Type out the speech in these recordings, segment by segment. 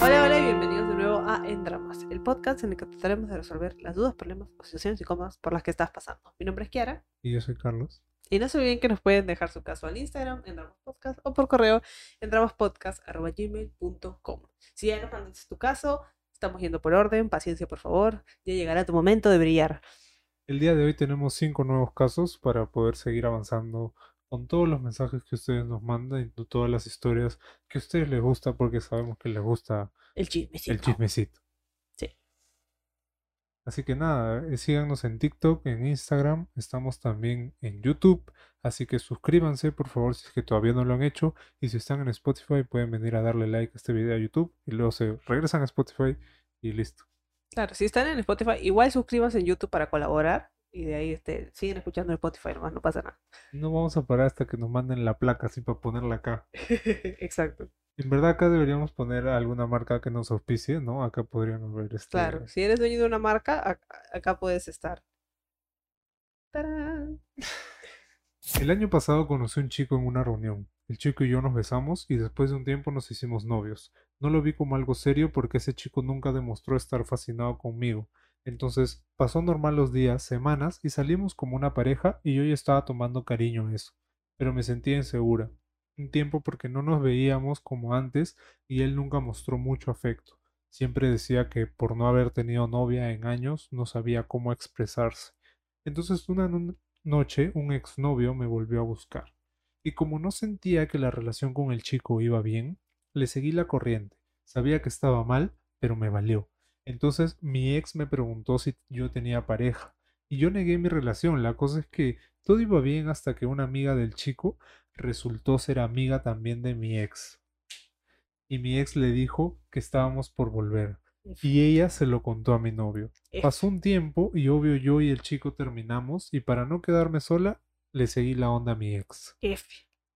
Hola, hola y bienvenidos de nuevo a En Dramas, el podcast en el que trataremos de resolver las dudas, problemas o situaciones incómodas por las que estás pasando. Mi nombre es Kiara Y yo soy Carlos. y no se olviden que nos pueden dejar su caso al Instagram, en Dramas Podcast o por correo en dramaspodcast.gmail.com. Si ya nos mandaste tu caso, estamos yendo por orden, paciencia por favor, ya llegará tu momento de brillar. El día de hoy tenemos cinco nuevos casos para poder seguir avanzando con todos los mensajes que ustedes nos mandan y todas las historias que a ustedes les gusta porque sabemos que les gusta El chismecito. el chismecito. Sí. Así que nada, eh, síganos en TikTok, en Instagram, estamos también en YouTube, así que suscríbanse por favor si es que todavía no lo han hecho y si están en Spotify pueden venir a darle like a este video a YouTube y luego se regresan a Spotify y listo. Claro, si están en Spotify, igual suscríbanse en YouTube para colaborar y de ahí este, siguen escuchando en Spotify nomás, no pasa nada. No vamos a parar hasta que nos manden la placa así para ponerla acá. Exacto. En verdad acá deberíamos poner alguna marca que nos auspicie, ¿no? Acá podríamos ver este... Claro, si eres dueño de una marca, ac- acá puedes estar. ¡Tarán! El año pasado conocí a un chico en una reunión. El chico y yo nos besamos y después de un tiempo nos hicimos novios. No lo vi como algo serio porque ese chico nunca demostró estar fascinado conmigo. Entonces pasó normal los días, semanas y salimos como una pareja y yo ya estaba tomando cariño a eso. Pero me sentía insegura. Un tiempo porque no nos veíamos como antes y él nunca mostró mucho afecto. Siempre decía que por no haber tenido novia en años no sabía cómo expresarse. Entonces una no- noche un exnovio me volvió a buscar. Y como no sentía que la relación con el chico iba bien, le seguí la corriente. Sabía que estaba mal, pero me valió. Entonces mi ex me preguntó si yo tenía pareja. Y yo negué mi relación. La cosa es que todo iba bien hasta que una amiga del chico resultó ser amiga también de mi ex. Y mi ex le dijo que estábamos por volver. Y ella se lo contó a mi novio. Pasó un tiempo y obvio yo y el chico terminamos y para no quedarme sola le seguí la onda a mi ex. F.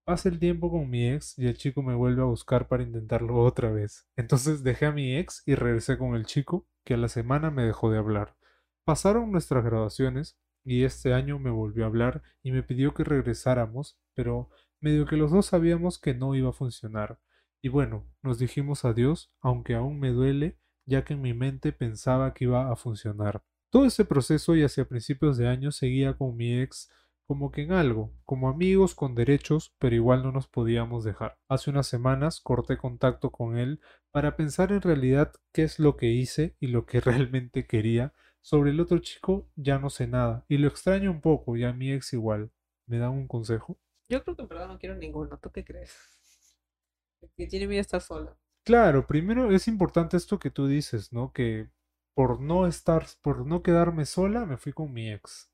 Pasa el tiempo con mi ex y el chico me vuelve a buscar para intentarlo otra vez. Entonces dejé a mi ex y regresé con el chico que a la semana me dejó de hablar. Pasaron nuestras graduaciones y este año me volvió a hablar y me pidió que regresáramos, pero medio que los dos sabíamos que no iba a funcionar. Y bueno, nos dijimos adiós, aunque aún me duele, ya que en mi mente pensaba que iba a funcionar. Todo ese proceso y hacia principios de año seguía con mi ex como que en algo, como amigos con derechos, pero igual no nos podíamos dejar. Hace unas semanas corté contacto con él para pensar en realidad qué es lo que hice y lo que realmente quería. Sobre el otro chico ya no sé nada y lo extraño un poco y a mi ex igual. ¿Me dan un consejo? Yo creo que en verdad no quiero ninguno. ¿Tú qué crees? Que tiene miedo estar sola. Claro, primero es importante esto que tú dices, ¿no? Que por no estar, por no quedarme sola, me fui con mi ex.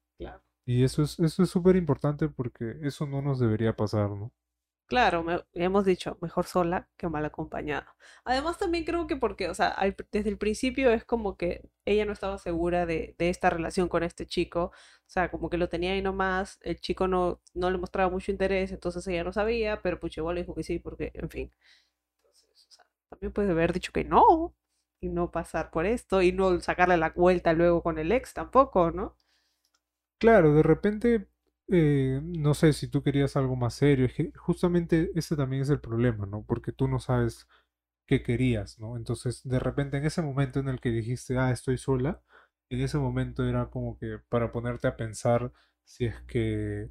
Y eso es, eso es súper importante porque eso no nos debería pasar, ¿no? Claro, me- hemos dicho, mejor sola que mal acompañada. Además, también creo que porque, o sea, al- desde el principio es como que ella no estaba segura de, de esta relación con este chico. O sea, como que lo tenía ahí nomás, el chico no, no le mostraba mucho interés, entonces ella no sabía, pero pues igual le dijo que sí, porque, en fin. Entonces, o sea, también puede haber dicho que no, y no pasar por esto, y no sacarle la vuelta luego con el ex tampoco, ¿no? Claro, de repente, eh, no sé si tú querías algo más serio, es que justamente ese también es el problema, ¿no? Porque tú no sabes qué querías, ¿no? Entonces, de repente, en ese momento en el que dijiste, ah, estoy sola, en ese momento era como que para ponerte a pensar si es que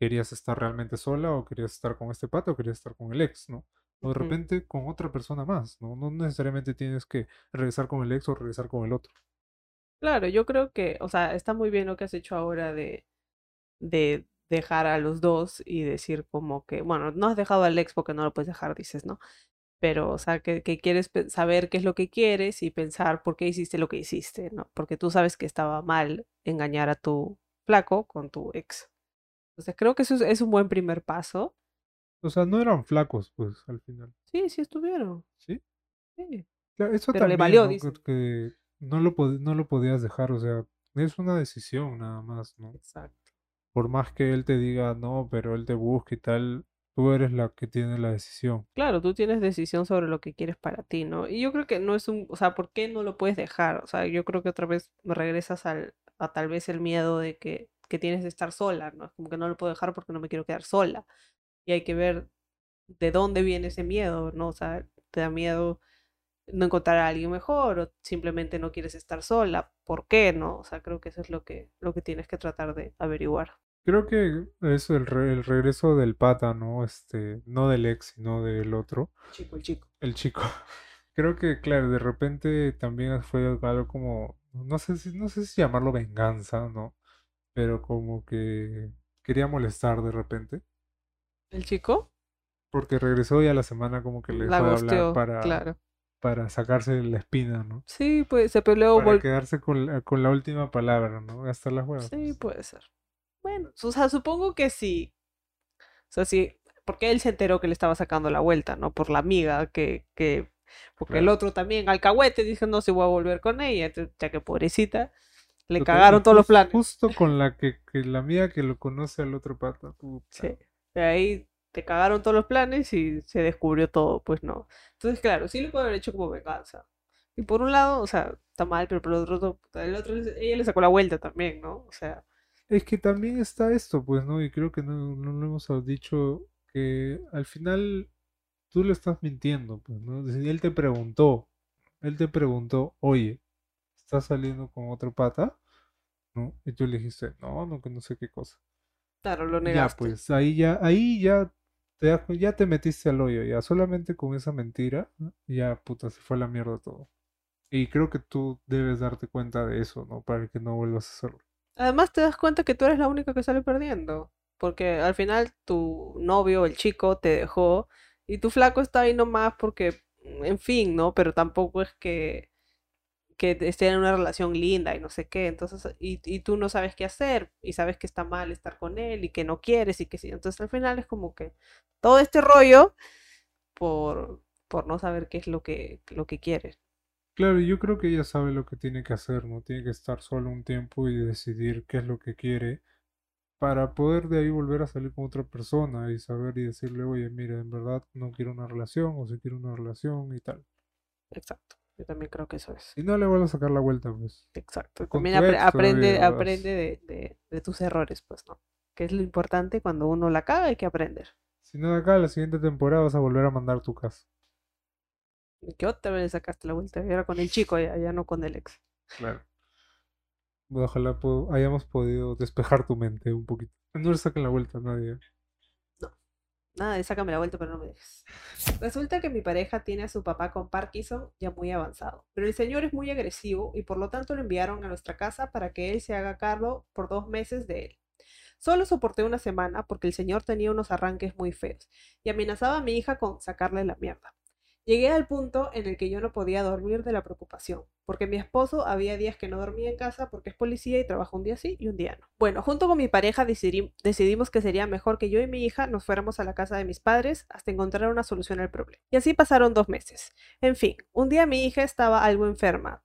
querías estar realmente sola o querías estar con este pato o querías estar con el ex, ¿no? O de repente con otra persona más, ¿no? No necesariamente tienes que regresar con el ex o regresar con el otro. Claro, yo creo que, o sea, está muy bien lo que has hecho ahora de, de dejar a los dos y decir como que, bueno, no has dejado al ex porque no lo puedes dejar, dices, ¿no? Pero, o sea, que, que quieres saber qué es lo que quieres y pensar por qué hiciste lo que hiciste, ¿no? Porque tú sabes que estaba mal engañar a tu flaco con tu ex. Entonces, creo que eso es, es un buen primer paso. O sea, no eran flacos, pues, al final, Sí, sí estuvieron. ¿sí? Sí. Claro, eso Pero le valió, ¿no? No lo, pod- no lo podías dejar, o sea, es una decisión nada más, ¿no? Exacto. Por más que él te diga no, pero él te busque y tal, tú eres la que tiene la decisión. Claro, tú tienes decisión sobre lo que quieres para ti, ¿no? Y yo creo que no es un, o sea, ¿por qué no lo puedes dejar? O sea, yo creo que otra vez regresas al, a tal vez el miedo de que que tienes de estar sola, ¿no? Es como que no lo puedo dejar porque no me quiero quedar sola. Y hay que ver de dónde viene ese miedo, ¿no? O sea, te da miedo no encontrar a alguien mejor o simplemente no quieres estar sola. ¿Por qué no? O sea, creo que eso es lo que, lo que tienes que tratar de averiguar. Creo que es el, el regreso del pata, ¿no? Este, no del ex, sino del otro. El chico, el chico. El chico. Creo que, claro, de repente también fue algo como, no sé si, no sé si llamarlo venganza, ¿no? Pero como que quería molestar de repente. ¿El chico? Porque regresó y a la semana como que le La de hablar para, claro. Para sacarse la espina, ¿no? Sí, pues se peleó. Para quedarse con la, con la última palabra, ¿no? Gastar las huevas. Sí, puede ser. Bueno, o sea, supongo que sí. O sea, sí, porque él se enteró que le estaba sacando la vuelta, ¿no? Por la amiga que, que, porque el otro también, alcahuete, dice no se voy a volver con ella, ya que pobrecita, le cagaron todos los planes. Justo con la que, que la amiga que lo conoce al otro pata. puta. Sí. De ahí te cagaron todos los planes y se descubrió todo, pues no. Entonces, claro, sí lo puede haber hecho como venganza. Y por un lado, o sea, está mal, pero por el otro, el otro, ella le sacó la vuelta también, ¿no? O sea, Es que también está esto, pues, ¿no? Y creo que no, no lo hemos dicho, que al final tú le estás mintiendo, pues, ¿no? Él te preguntó, él te preguntó, oye, ¿estás saliendo con otro pata? ¿No? Y tú le dijiste, no, no, que no sé qué cosa. claro, lo Ya, negaste. pues, ahí ya, ahí ya ya te metiste al hoyo, ya, solamente con esa mentira, ya, puta, se fue a la mierda todo. Y creo que tú debes darte cuenta de eso, ¿no? Para que no vuelvas a hacerlo. Además te das cuenta que tú eres la única que sale perdiendo, porque al final tu novio, el chico, te dejó y tu flaco está ahí nomás porque, en fin, ¿no? Pero tampoco es que, que esté en una relación linda y no sé qué, entonces, y, y tú no sabes qué hacer y sabes que está mal estar con él y que no quieres y que sí, entonces al final es como que todo este rollo por, por no saber qué es lo que, lo que quieres. Claro, yo creo que ella sabe lo que tiene que hacer, ¿no? Tiene que estar solo un tiempo y decidir qué es lo que quiere para poder de ahí volver a salir con otra persona y saber y decirle, oye, mira, en verdad no quiero una relación o si quiero una relación y tal. Exacto, yo también creo que eso es. Y no le vuelvas a sacar la vuelta, pues. Exacto. Con También apre- aprende, aprende de, de- de tus errores, pues, ¿no? Que es lo importante cuando uno la caga, hay que aprender. Si no de acá, la siguiente temporada vas a volver a mandar tu caso. Y que otra vez le sacaste la vuelta, ahora con el chico, ya, ya no con el ex. Claro. Ojalá po- hayamos podido despejar tu mente un poquito. No le saquen la vuelta a nadie. Nada de sácame la vuelta, pero no me dejes. Resulta que mi pareja tiene a su papá con Parkinson ya muy avanzado, pero el señor es muy agresivo y por lo tanto lo enviaron a nuestra casa para que él se haga cargo por dos meses de él. Solo soporté una semana porque el señor tenía unos arranques muy feos y amenazaba a mi hija con sacarle la mierda. Llegué al punto en el que yo no podía dormir de la preocupación, porque mi esposo había días que no dormía en casa porque es policía y trabaja un día sí y un día no. Bueno, junto con mi pareja decidi- decidimos que sería mejor que yo y mi hija nos fuéramos a la casa de mis padres hasta encontrar una solución al problema. Y así pasaron dos meses. En fin, un día mi hija estaba algo enferma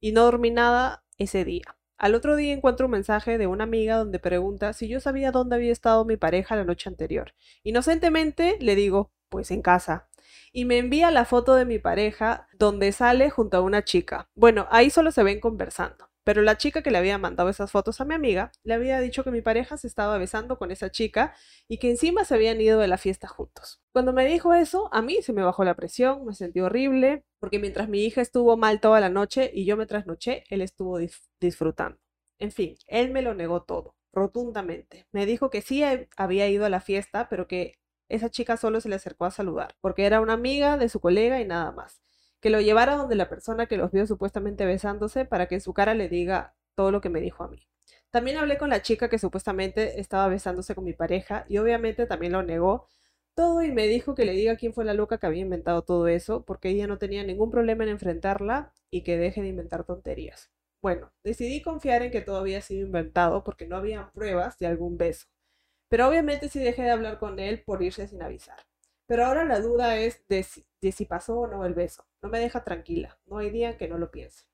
y no dormí nada ese día. Al otro día encuentro un mensaje de una amiga donde pregunta si yo sabía dónde había estado mi pareja la noche anterior. Inocentemente le digo, pues en casa. Y me envía la foto de mi pareja donde sale junto a una chica. Bueno, ahí solo se ven conversando. Pero la chica que le había mandado esas fotos a mi amiga le había dicho que mi pareja se estaba besando con esa chica y que encima se habían ido de la fiesta juntos. Cuando me dijo eso, a mí se me bajó la presión, me sentí horrible, porque mientras mi hija estuvo mal toda la noche y yo me trasnoché, él estuvo disfrutando. En fin, él me lo negó todo, rotundamente. Me dijo que sí he- había ido a la fiesta, pero que esa chica solo se le acercó a saludar, porque era una amiga de su colega y nada más. Que lo llevara donde la persona que los vio supuestamente besándose para que en su cara le diga todo lo que me dijo a mí. También hablé con la chica que supuestamente estaba besándose con mi pareja y obviamente también lo negó todo y me dijo que le diga quién fue la loca que había inventado todo eso, porque ella no tenía ningún problema en enfrentarla y que deje de inventar tonterías. Bueno, decidí confiar en que todo había sido inventado porque no había pruebas de algún beso. Pero obviamente sí dejé de hablar con él por irse sin avisar. Pero ahora la duda es de si, de si pasó o no el beso. No me deja tranquila. No hay día que no lo piense.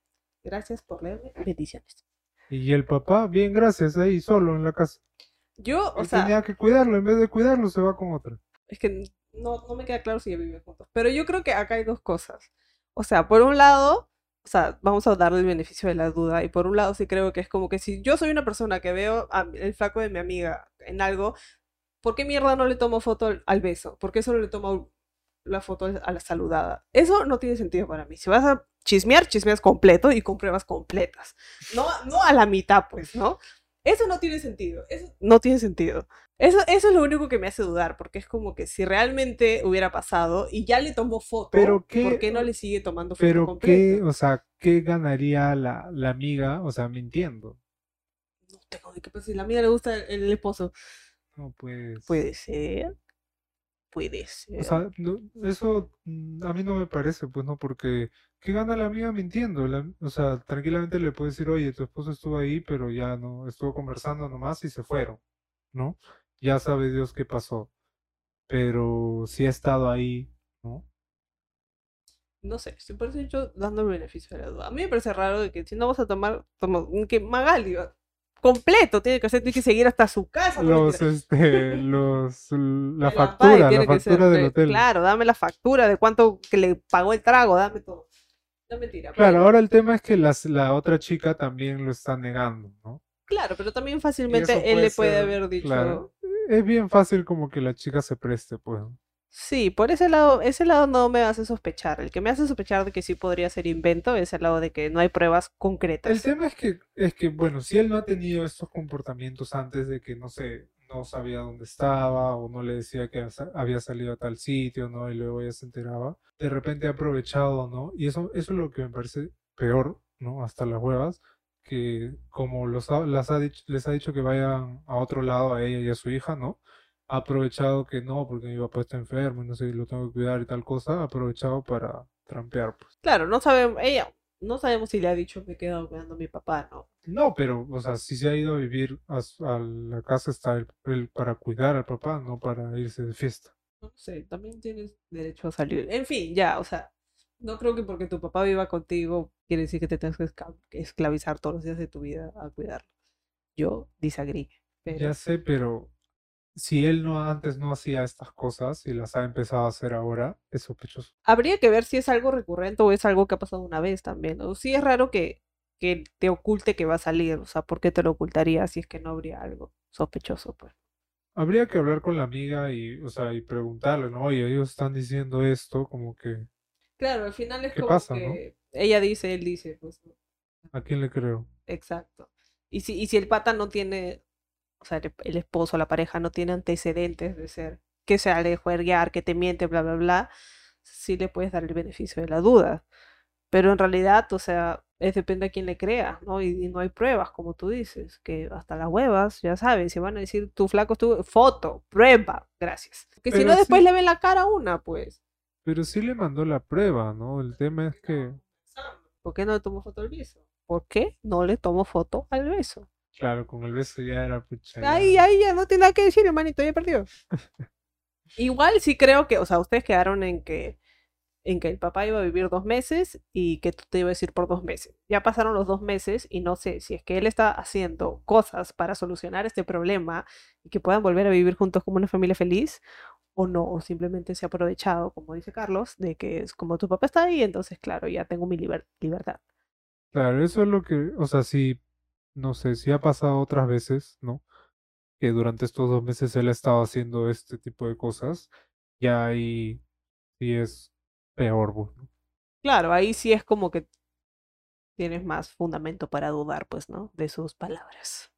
Gracias por leerme. Bendiciones. Y el papá, bien, gracias, ahí solo en la casa. Yo, o Él sea, tenía que cuidarlo, en vez de cuidarlo se va con otra. es que no, no me queda claro si ya viven juntos. Pero yo creo que acá hay dos cosas. O sea, por un lado, o sea, vamos a darle el beneficio de la duda. Y por un lado sí creo que es como que si yo soy una persona que veo el flaco de mi amiga en algo, ¿por qué mierda no le tomo foto al, beso? ¿Por qué solo le tomo la foto a la saludada? Eso no tiene sentido para mí. Si vas a chismear, chismeas completo y con pruebas completas. No, no a la mitad, pues, ¿no? Eso no tiene sentido. Eso no tiene sentido. Eso, eso es lo único que me hace dudar, porque es como que si realmente hubiera pasado y ya le tomó foto, ¿por qué no le sigue tomando foto Pero qué, o sea, ¿qué ganaría la, la amiga, o sea, mintiendo? No tengo de qué pensar, si la amiga le gusta el, esposo. No, pues... Puede ser. Puede ser. O sea, eso mm, a mí no me parece, pues no, porque ¿qué gana la amiga mintiendo? o sea, tranquilamente le puede decir, oye, tu esposo estuvo ahí, pero ya no, estuvo conversando nomás y se fueron, ¿no? ya sabe Dios qué pasó. Pero si ha estado ahí, ¿no? No sé, por eso yo dando el beneficio de la duda. A mí me parece raro de que si no vas a tomar, que Magali, completo, tiene que hacer, tiene que seguir hasta su casa. Los, este, los, la factura, la factura del hotel. Claro, dame la factura de cuánto que le pagó el trago, dame todo. No mentira. Claro, ahora el tema es que las, la otra chica también lo está negando, ¿no? Claro, pero también fácilmente él le puede haber dicho es bien fácil como que la chica se preste, pues. Sí, por ese lado, ese lado no me hace sospechar. El que me hace sospechar de que sí podría ser invento es el lado de que no hay pruebas concretas. El tema es que, es que, bueno, si él no ha tenido estos comportamientos antes de que, no sé, no sabía dónde estaba o no le decía que había salido a tal sitio, ¿no? Y luego ya se enteraba, de repente ha aprovechado, ¿no? Y eso, eso es lo que me parece peor, ¿no? Hasta las huevas, que como los las ha dicho, les ha dicho que vayan a otro lado a ella y a su hija, ¿no? Ha aprovechado que no, porque mi papá está enfermo y no sé, lo tengo que cuidar y tal cosa, ha aprovechado para trampear, pues. Claro, no sabemos, ella, no sabemos si le ha dicho que he quedado cuidando a mi papá, ¿no? No, pero, o sea, si se ha ido a vivir a, la casa está él, para cuidar al papá, no para irse de fiesta. No sé, también tienes derecho a salir. En fin, ya, o sea, no creo que porque tu papá viva contigo quiere decir que te tengas que esclavizar todos los días de tu vida a cuidarlo. Yo disagree. Ya sé, pero si él no antes no hacía estas cosas y las ha empezado a hacer ahora, es sospechoso. Habría que ver si es algo recurrente o es algo que ha pasado una vez también. O si es raro que, que te oculte que va a salir. O sea, ¿por qué te lo ocultaría si es que no habría algo sospechoso? Pues. Habría que hablar con la amiga y, o sea, y preguntarle, ¿no? Oye, ellos están diciendo esto, como que Claro, al final es como que ella dice, él dice, pues. ¿A quién le creo? Exacto. Y si, y si el pata no tiene, o sea, el, esposo, la pareja no tiene antecedentes de ser que se de juerguear, que te miente, bla, bla, bla, sí le puedes dar el beneficio de la duda. Pero en realidad, o sea, es depende a quién le crea, ¿no? Y, no hay pruebas, como tú dices, que hasta las huevas, ya saben, si van a decir tu flaco estuvo, foto, prueba, gracias. Que si no, después le ven la cara a una, pues. Pero sí le mandó la prueba, ¿no? El tema es que... ¿Por qué no le tomó foto al beso? ¿Por qué no le tomó foto al beso? Claro, con el beso ya era pucha. Ahí, ahí ya no tiene nada que decir, hermanito, ya perdió. Igual sí creo que, o sea, ustedes quedaron en que en que el papá iba a vivir dos meses y que tú te ibas a ir por dos meses. Ya pasaron los dos meses y no sé si es que él está haciendo cosas para solucionar este problema y que puedan volver a vivir juntos como una familia feliz o no, o simplemente se ha aprovechado, como dice Carlos, de que es como tu papá está ahí, entonces claro, ya tengo mi libertad. Claro, eso es lo que, o sea, si, no sé, si ha pasado otras veces, ¿no? Que durante estos dos meses él ha estado haciendo este tipo de cosas, ya ahí sí es peor, ¿no? Claro, ahí sí es como que tienes más fundamento para dudar, pues, ¿no? De sus palabras.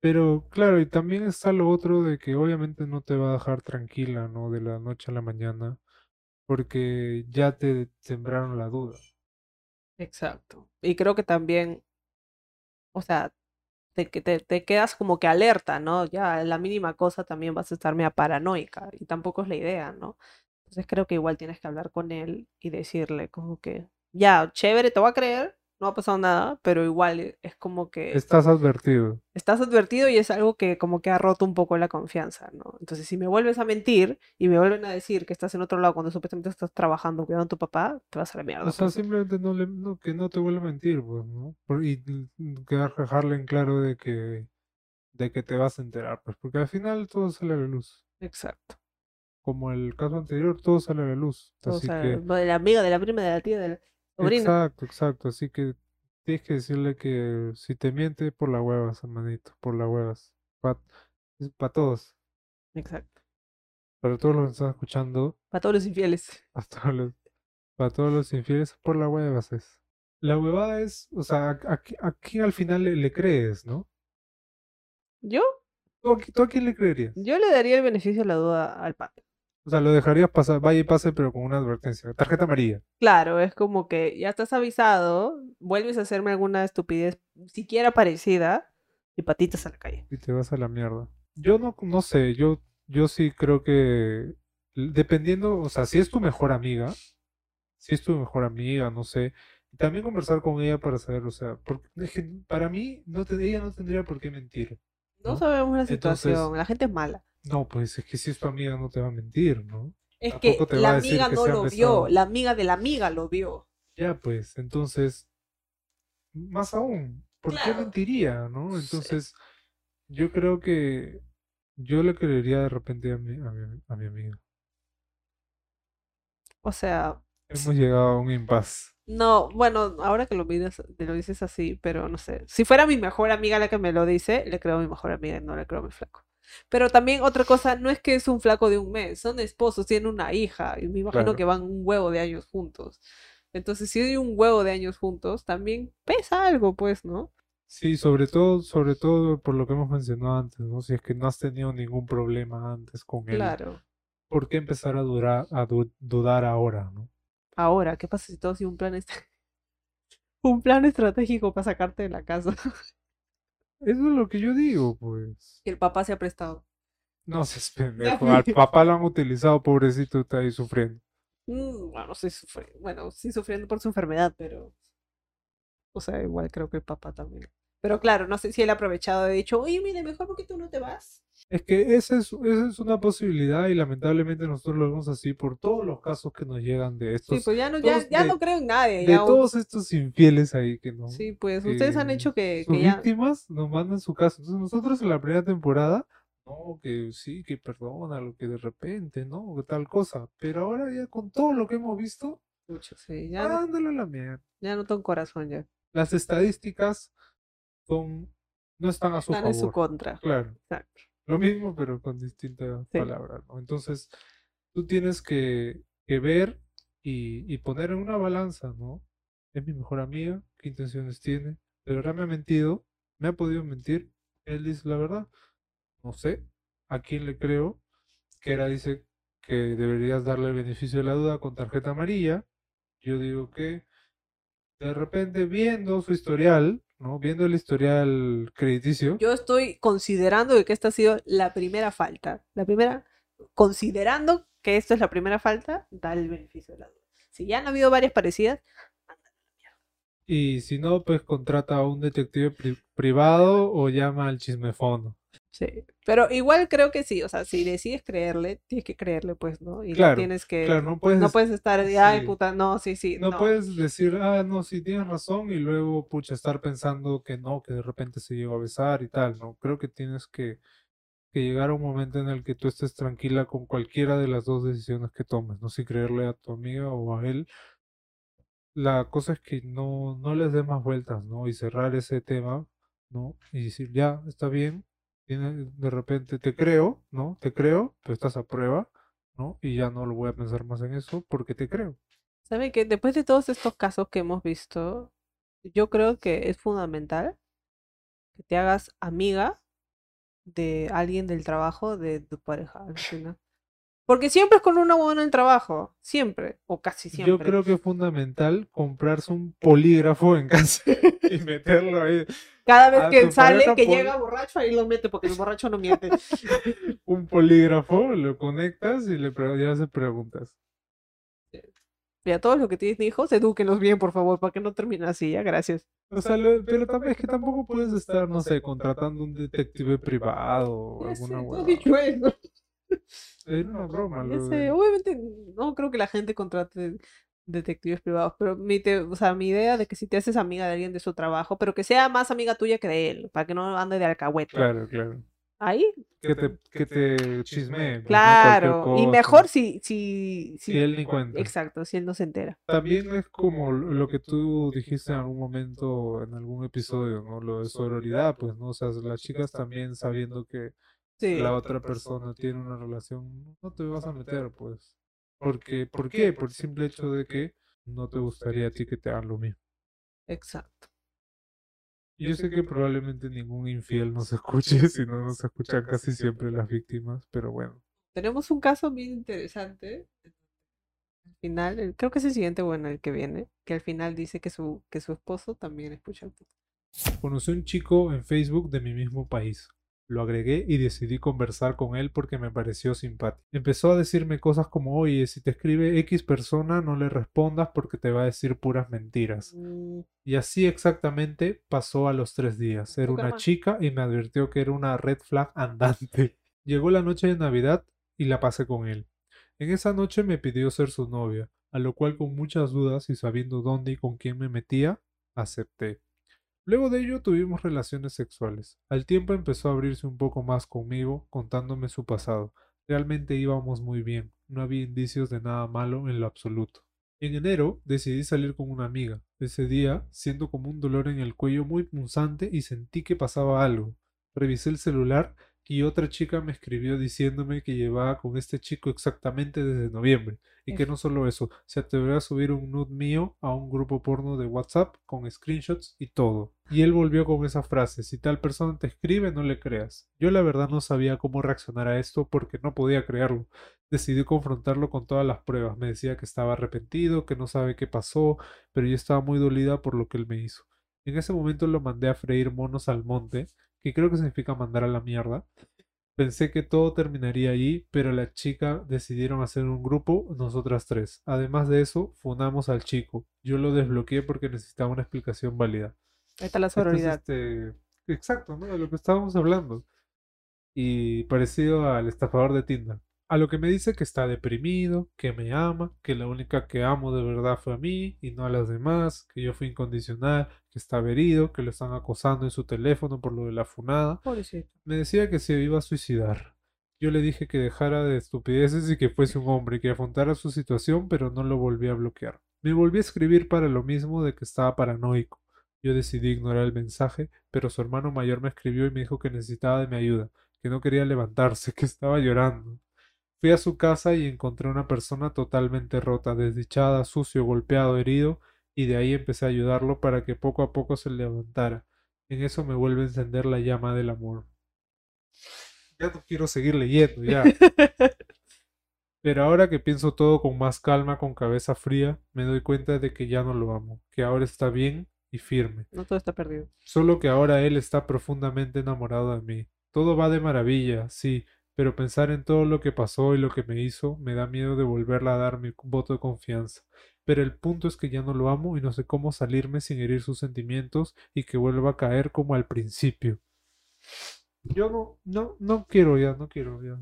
Pero claro, y también está lo otro de que obviamente no te va a dejar tranquila, ¿no? De la noche a la mañana, porque ya te sembraron la duda. Exacto. Y creo que también, o sea, te, te, te quedas como que alerta, ¿no? Ya la mínima cosa también vas a estar media paranoica y tampoco es la idea, ¿no? Entonces creo que igual tienes que hablar con él y decirle como que, ya, chévere, te voy a creer, no ha pasado nada, pero igual es como que... Estás advertido. Estás advertido y es algo que como que ha roto un poco la confianza, ¿no? Entonces, si me vuelves a mentir y me vuelven a decir que estás en otro lado cuando supuestamente estás trabajando cuidando a tu papá, te vas a la mierda. O sea, pues, simplemente no le, que no te vuelva a mentir, pues, ¿no? Y dejarle en claro de que, de que te vas a enterar, pues, porque al final todo sale a la luz. Exacto. Como el caso anterior, todo sale a la luz. Así que... De la amiga, de la prima, de la tía, de sobrino. Exacto, exacto. Así que tienes que decirle que si te miente, por las huevas, hermanito, por las huevas. Para todos, Exacto. para todos los que están escuchando, Para todos los infieles. para todos los, para todos los infieles, por las huevas es. La huevada es, o sea, a, a qui- a quién al final le, le crees, ¿no? Yo, ¿Tú tú a quién le creerías? yo le daría el beneficio de la duda al pata. O sea, lo dejarías pasar, vaya y pase, pero con una advertencia. Tarjeta amarilla. Claro, es como que ya estás avisado, vuelves a hacerme alguna estupidez siquiera parecida y patitas a la calle. y te vas a la mierda. Yo no, no sé, yo, yo sí creo que dependiendo, o sea, si es tu mejor amiga, si es tu mejor amiga, no sé, también conversar con ella para saber, o sea, porque es que para mí no te- ella no tendría por qué mentir. No ¿no? sabemos la Entonces- situación, la gente es mala. No, pues es que si es tu amiga no te va a mentir, ¿no? Es que va la a decir amiga que no lo vio, la amiga de la amiga lo vio. Ya, pues, entonces, más aún, ¿por qué mentiría, no? Sí. Entonces, yo creo que yo le creería de repente a mi, a mi, a mi amiga. O sea, Hemos llegado a un impasse. no, bueno, ahora que lo, miras- te lo dices así, pero no sé. Si fuera mi mejor amiga la que me lo dice, le creo a mi mejor amiga y no le creo a mi flaco. Pero también otra cosa, no es que es un flaco de un mes, son esposos, tienen una hija y me imagino Claro. que van un huevo de años juntos. Entonces, si hay un huevo de años juntos, también pesa algo, pues, ¿no? Sí, sobre todo, sobre todo por lo que hemos mencionado antes, ¿no? Si es que no has tenido ningún problema antes con él, Claro. ¿por qué empezar a durar, a du- dudar ahora, ¿no? Ahora, ¿qué pasa si todo sido un plan un plan estratégico para sacarte de la casa? Eso es lo que yo digo, pues. Y el papá se ha prestado. No seas pendejo. Al papá lo han utilizado, pobrecito, está ahí sufriendo. Mm, bueno, sí sufre, bueno, sí sufriendo por su enfermedad, pero o sea, igual creo que el papá también. Pero claro, no sé si él ha aprovechado y dicho, oye, mire, mejor porque tú no te vas. Es que esa es, esa es una posibilidad y lamentablemente nosotros lo vemos así por todos los casos que nos llegan de Sí, estos, pues ya no, ya, ya de- no creo en nadie. de ya todos estos infieles ahí que no, Sí, pues ustedes han hecho que, sus que ya. víctimas nos mandan su caso. Entonces nosotros en la primera temporada, no, que sí, que perdona, lo que de repente, no, que tal cosa. Pero ahora ya con todo lo que hemos visto, Mucho, sí, ya no, ándale a la mierda. ya no tengo corazón ya. Las estadísticas son, no están a su Están en su favor. contra. Claro. Exacto. Lo mismo, pero con distintas Sí. palabras, ¿no? Entonces, tú tienes que, que ver y, y poner en una balanza, ¿no? Es mi mejor amiga, ¿qué intenciones tiene? ¿De verdad me ha mentido? ¿Me ha podido mentir? Él dice la verdad. No sé a quién le creo. Kera dice que deberías darle el beneficio de la duda con tarjeta amarilla. Yo digo que de repente viendo su historial, ¿no? Viendo el historial crediticio. Yo estoy considerando de que esta ha sido la primera falta. La primera, considerando que esto es la primera falta, da el beneficio de la duda. Si ya han habido varias parecidas, Y si no, pues contrata a un detective pri- privado o llama al chismefono. Sí. Pero igual creo que sí, o sea, si decides creerle, tienes que creerle, pues, ¿no? Y no tienes que, Claro, no puedes, no puedes estar de, ay, sí. puta, no, sí, sí, no no. puedes decir, ah, no, sí tienes razón, y luego, pucha, estar pensando que no, que de repente se llegó a besar y tal, ¿no? Creo que tienes que, que llegar a un momento en el que tú estés tranquila con cualquiera de las dos decisiones que tomes, no si creerle a tu amiga o a él. La cosa es que no, no les des más vueltas, ¿no? Y cerrar ese tema, ¿no? Y decir, ya, está bien, de repente te creo, ¿no? Te creo, pero estás a prueba, ¿no? Y ya no lo voy a pensar más en eso porque te creo. ¿Sabe que después de todos estos casos que hemos visto, yo creo que es fundamental que te hagas amiga de alguien del trabajo de tu pareja, alucina. Porque siempre es con una buena en el trabajo, siempre, o casi Yo siempre. creo que es fundamental comprarse un polígrafo en casa y meterlo ahí. Cada vez que sale, que llega borracho, ahí lo mete, porque el borracho no miente. Un polígrafo, lo conectas y le, le haces preguntas. Y a todos los que tienen hijos, edúquenlos bien, por favor, para que no terminen así, ya, gracias. O sea, lo- pero también es que tampoco puedes estar, no sé, contratando un detective privado o Ya alguna eso. Era una broma. Lo sé, de- obviamente no creo que la gente contrate detectives privados, pero mi, te- o sea, mi idea de que si te haces amiga de alguien de su trabajo, pero que sea más amiga tuya que de él, para que no ande de alcahuete. Claro, claro. ahí. Que te, que te chismeen. pues, ¿no? Claro, y cosa. mejor si, si, Si él ni cuenta. Exacto, si él no se entera. También es como lo lo que tú dijiste en algún momento, en algún episodio, ¿no? Lo de sororidad, pues, ¿no? O sea, las chicas también sabiendo que Sí. la otra persona tiene una relación, no te vas a meter, pues. Porque, ¿por qué? Por el simple hecho de que no te gustaría a ti que te hagan lo mismo. Exacto. Yo sé que probablemente ningún infiel nos escuche, si no nos escuchan casi siempre las víctimas, pero bueno. Tenemos un caso bien interesante. Al final, creo que es el siguiente, bueno, el que viene, que al final dice que su, que su esposo también escucha el. Conocí a un chico en Facebook de mi mismo país. Lo agregué y decidí conversar con él porque me pareció simpático. Empezó a decirme cosas como, oye, si te escribe X persona, no le respondas porque te va a decir puras mentiras. Mm, Y así exactamente pasó a los tres días. Era una chica y me advirtió que era una red flag andante. Llegó la noche de Navidad y la pasé con él. En esa noche me pidió ser su novia, a lo cual con muchas dudas y sabiendo dónde y con quién me metía, acepté. Luego de ello tuvimos relaciones sexuales. Al tiempo empezó a abrirse un poco más conmigo, contándome su pasado. Realmente íbamos muy bien, no había indicios de nada malo en lo absoluto. En enero decidí salir con una amiga. Ese día siento como un dolor en el cuello muy punzante y sentí que pasaba algo. Revisé el celular y otra chica me escribió diciéndome que llevaba con este chico exactamente desde noviembre y que no solo eso, se atrevió a subir un nude mío a un grupo porno de WhatsApp con screenshots y todo. Y él volvió con esa frase, si tal persona te escribe no le creas. Yo la verdad no sabía cómo reaccionar a esto porque no podía creerlo. Decidí confrontarlo con todas las pruebas. Me decía que estaba arrepentido, que no sabe qué pasó, pero yo estaba muy dolida por lo que él me hizo. En ese momento lo mandé a freír monos al monte, que creo que significa mandar a la mierda. Pensé que todo terminaría allí, pero la chica decidieron hacer un grupo, nosotras tres. Además de eso, funamos al chico. Yo lo desbloqueé porque necesitaba una explicación válida. ahí está la sororidad. este, exacto, ¿no? De lo que estábamos hablando. Y parecido al estafador de Tinder. A lo que me dice que está deprimido, que me ama, que la única que amo de verdad fue a mí y no a las demás, que yo fui incondicional, que está herido, que lo están acosando en su teléfono por lo de la funada. Pobrecito. Me decía que se iba a suicidar. Yo le dije que dejara de estupideces y que fuese un hombre, que afrontara su situación, pero no lo volví a bloquear. Me volví a escribir para lo mismo de que estaba paranoico. Yo decidí ignorar el mensaje, pero su hermano mayor me escribió y me dijo que necesitaba de mi ayuda, que no quería levantarse, que estaba llorando. Fui a su casa y encontré una persona totalmente rota, desdichada, sucio, golpeado, herido, y de ahí empecé a ayudarlo para que poco a poco se levantara. En eso me vuelve a encender la llama del amor. Ya no quiero seguir leyendo, ya. Pero ahora que pienso todo con más calma, con cabeza fría, me doy cuenta de que ya no lo amo, que ahora está bien y firme. No todo está perdido. Solo que ahora él está profundamente enamorado de mí. Todo va de maravilla, sí, pero pensar en todo lo que pasó y lo que me hizo me da miedo de volverle a dar mi voto de confianza. Pero el punto es que ya no lo amo y no sé cómo salirme sin herir sus sentimientos y que vuelva a caer como al principio. Yo no, no, no quiero ya, no quiero ya.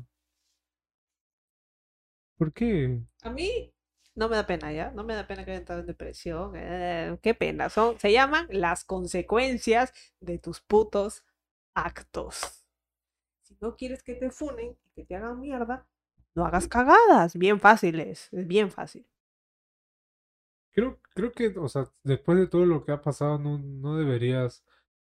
¿Por qué? A mí no me da pena ya, no me da pena que haya entrado en depresión. eh, qué pena, son, se llaman las consecuencias de tus putos actos. No quieres que te funen y que te hagan mierda, no hagas cagadas. Bien fáciles, es bien fácil. Creo, creo que, o sea, después de todo lo que ha pasado, no, no deberías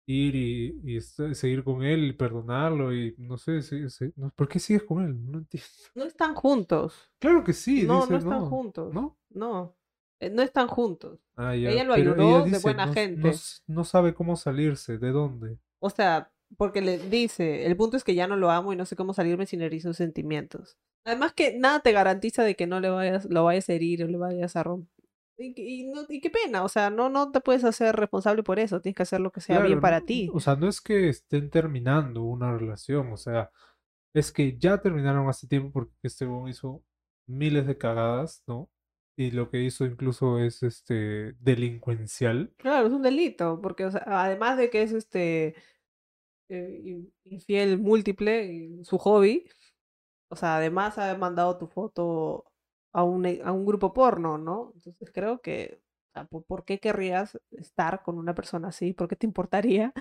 ir y, y seguir con él y perdonarlo y no sé, sí- sí- no, ¿por qué sigues con él? No entiendo. No están juntos. Claro que sí, No, dice no están no, juntos. ¿no? No, eh, no están juntos. Ah, ya, Ella lo ayudó de dice, buena no, gente. no sabe cómo salirse, ¿de dónde? O sea, porque le dice, el punto es que ya no lo amo y no sé cómo salirme sin herir sus sentimientos. Además que nada te garantiza de que no le vayas, lo vayas a herir o le vayas a romper. Y, y no, y qué pena, o sea, no, no te puedes hacer responsable por eso, tienes que hacer lo que sea bien Claro, para no- ti. O sea, no es que estén terminando una relación, o sea, es que ya terminaron hace tiempo porque este weón hizo miles de cagadas, ¿no? Y lo que hizo incluso es este delincuencial. Claro, es un delito, porque o sea, además de que es este eh, in- infiel múltiple, su hobby, o sea, además ha mandado tu foto a un, e- a un grupo porno, ¿no? Entonces creo que, o sea, ¿por, qué querrías estar con una persona así? ¿Por qué te importaría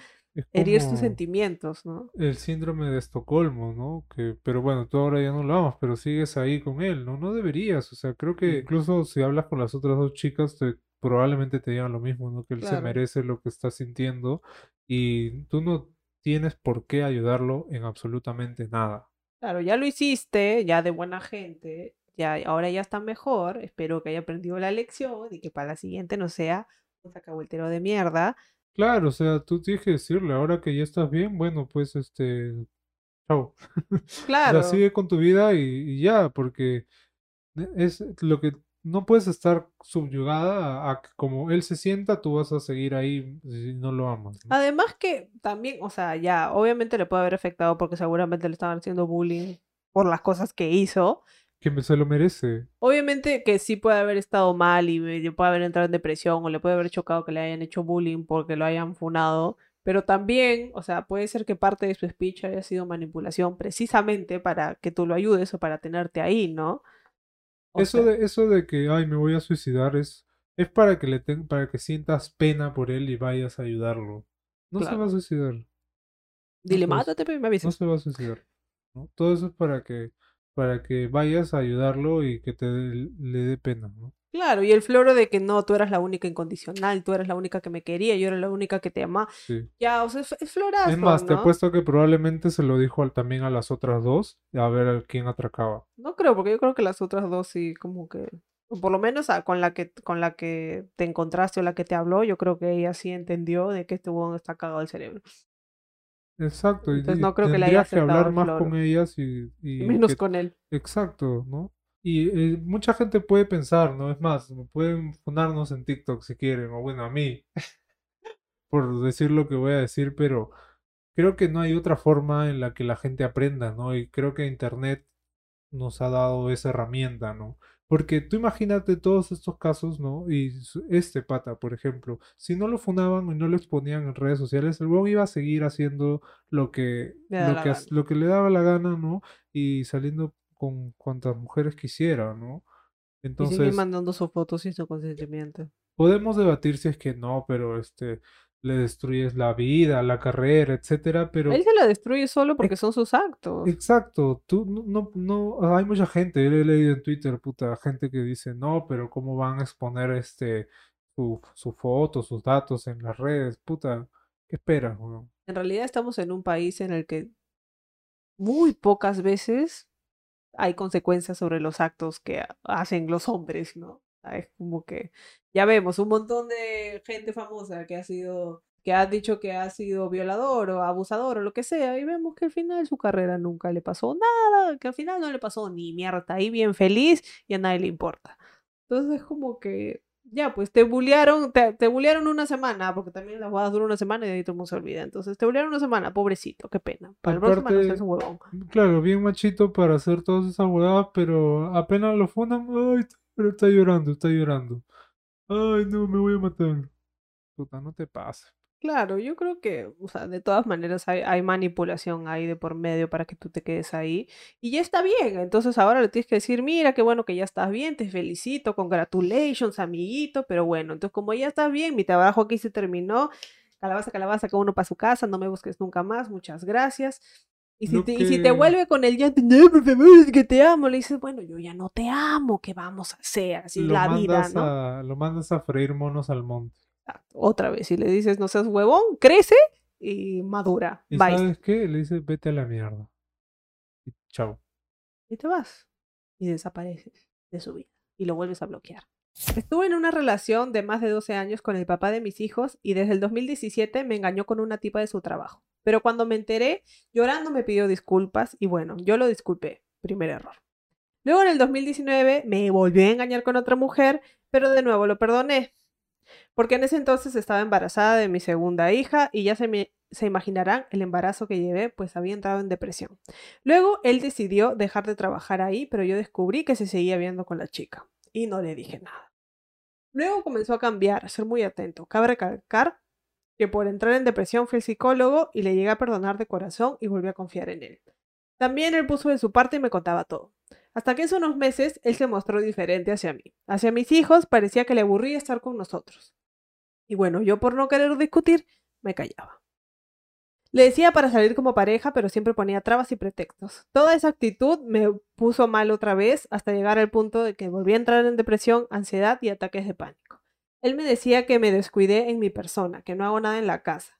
herir sus como sentimientos, ¿no? el síndrome de Estocolmo, ¿no? Que, pero bueno, tú ahora ya no lo amas, pero sigues ahí con él, ¿no? No deberías, o sea, creo que incluso si hablas con las otras dos chicas, te, probablemente te digan lo mismo, ¿no? Que él se merece lo que está sintiendo y tú no tienes por qué ayudarlo en absolutamente nada. Claro, ya lo hiciste, ya de buena gente, ya ahora ya está mejor. Espero que haya aprendido la lección y que para la siguiente no sea un sacavueltero de mierda. Claro, o sea, tú tienes que decirle, ahora que ya estás bien, bueno, pues este, chao. O sea, Claro, sigue con tu vida y, y ya, porque e- es lo que no puedes estar subyugada a, que como él se sienta, tú vas a seguir ahí si no lo amas, ¿no? además que también, o sea, ya, obviamente le puede haber afectado porque seguramente le estaban haciendo bullying por las cosas que hizo. Que me- se lo merece. Obviamente que sí puede haber estado mal y puede haber entrado en depresión o le puede haber chocado que le hayan hecho bullying porque lo hayan funado, pero también, o sea, puede ser que parte de su speech haya sido manipulación precisamente para que tú lo ayudes o para tenerte ahí, ¿no? O Eso sea, de, eso de que, ay, me voy a suicidar es, es para que le ten- para que sientas pena por él y vayas a ayudarlo. No se Claro. va a suicidar. dile, pues, mátate, pe, me No avisas. se va a suicidar. ¿no? Todo eso es para que, para que vayas a ayudarlo y que te le dé pena, ¿no? Claro, y el floro de que no, tú eras la única incondicional, tú eras la única que me quería, yo era la única que te amaba. Sí. Ya, o sea, es, es Es florazo, más, te ¿no? apuesto que probablemente se lo dijo al- también a las otras dos, a ver a quién atracaba. No creo, porque yo creo que las otras dos sí, como que, por lo menos a- con la que, con la que te encontraste o la que te habló, yo creo que ella sí entendió de que este huevón está cagado el cerebro. Exacto, y, Entonces y no creo que le haya que hablar más floro. con ellas y, Y y menos que- con él. Exacto, ¿no? Y eh, mucha gente puede pensar, ¿no? Es más, pueden fundarnos en TikTok si quieren, o bueno, a mí, por decir lo que voy a decir, pero creo que no hay otra forma en la que la gente aprenda, ¿no? Y creo que Internet nos ha dado esa herramienta, ¿no? Porque tú imagínate todos estos casos, ¿no? Y este pata, por ejemplo, si no lo fundaban y no lo exponían en redes sociales, el weón iba a seguir haciendo lo que, lo que, lo que le daba la gana, ¿no? Y saliendo con cuantas mujeres quisiera, ¿no? Y sigue Entonces, mandando sus fotos sin su consentimiento. podemos debatir si es que no, pero este, le destruyes la vida, la carrera, etcétera, pero... Él se la destruye solo porque son sus actos. Exacto, tú no, no, no, hay mucha gente, yo he leído en Twitter, puta, gente que dice, no, pero ¿cómo van a exponer este su, su foto, sus datos en las redes? Puta, ¿qué esperas, weón? En realidad estamos en un país en el que muy pocas veces hay consecuencias sobre los actos que ha- hacen los hombres, ¿no? Ah, Es como que ya vemos un montón de gente famosa que ha sido, que ha dicho que ha sido violador o abusador o lo que sea, y vemos que al final su carrera nunca le pasó nada, que al final no le pasó ni mierda, ahí bien feliz y a nadie le importa. Entonces es como que, ya, pues te bullearon, te, te bullearon una semana, porque también las bodas duran una semana y de ahí todo el mundo se olvida. Entonces te bullearon una semana, pobrecito, qué pena. Para la próxima no Aparte- seas un huevón. Claro, bien machito para hacer todas esas huevadas, pero apenas lo fundan, ay, pero está llorando, está llorando. Ay, no, me voy a matar. Puta, no te pases. Claro, yo creo que, o sea, de todas maneras hay, hay manipulación ahí de por medio para que tú te quedes ahí. Y ya está bien. Entonces ahora le tienes que decir, mira, qué bueno que ya estás bien, te felicito, congratulations, amiguito. Pero bueno, entonces como ya estás bien, mi trabajo aquí se terminó. Calabaza, calabaza, cada uno para su casa, no me busques nunca más, muchas gracias. Y si, te, y si te que- vuelve con el ya, no, por favor, es que te amo, le dices, bueno, yo ya no te amo, ¿qué vamos a hacer? Así Lo la vida, ¿no? a, lo mandas a freír monos al monte. Otra vez, si le dices, no seas huevón, crece y madura. ¿Y Bye. sabes qué? Le dices, vete a la mierda. Y chao. Y te vas. Y desapareces de su vida. Y lo vuelves a bloquear. Estuve en una relación de más de 12 años con el papá de mis hijos y desde el 2017 me engañó con una tipa de su trabajo. Pero cuando me enteré, llorando me pidió disculpas y bueno, yo lo disculpé. Primer error. Luego en el 2019 me volvió a engañar con otra mujer, pero de nuevo lo perdoné. Porque en ese entonces estaba embarazada de mi segunda hija y ya se, me, se imaginarán el embarazo que llevé, pues había entrado en depresión. Luego él decidió dejar de trabajar ahí, pero yo descubrí que se seguía viendo con la chica y no le dije nada. Luego comenzó a cambiar, a ser muy atento. Cabe recalcar que por entrar en depresión fui al psicólogo y le llegué a perdonar de corazón y volví a confiar en él. También él puso de su parte y me contaba todo. Hasta que hace unos meses él se mostró diferente hacia mí. Hacia mis hijos parecía que le aburría estar con nosotros. Y bueno, yo por no querer discutir, me callaba. Le decía para salir como pareja, pero siempre ponía trabas y pretextos. Toda esa actitud me puso mal otra vez hasta llegar al punto de que volví a entrar en depresión, ansiedad y ataques de pánico. Él me decía que me descuidé en mi persona, que no hago nada en la casa,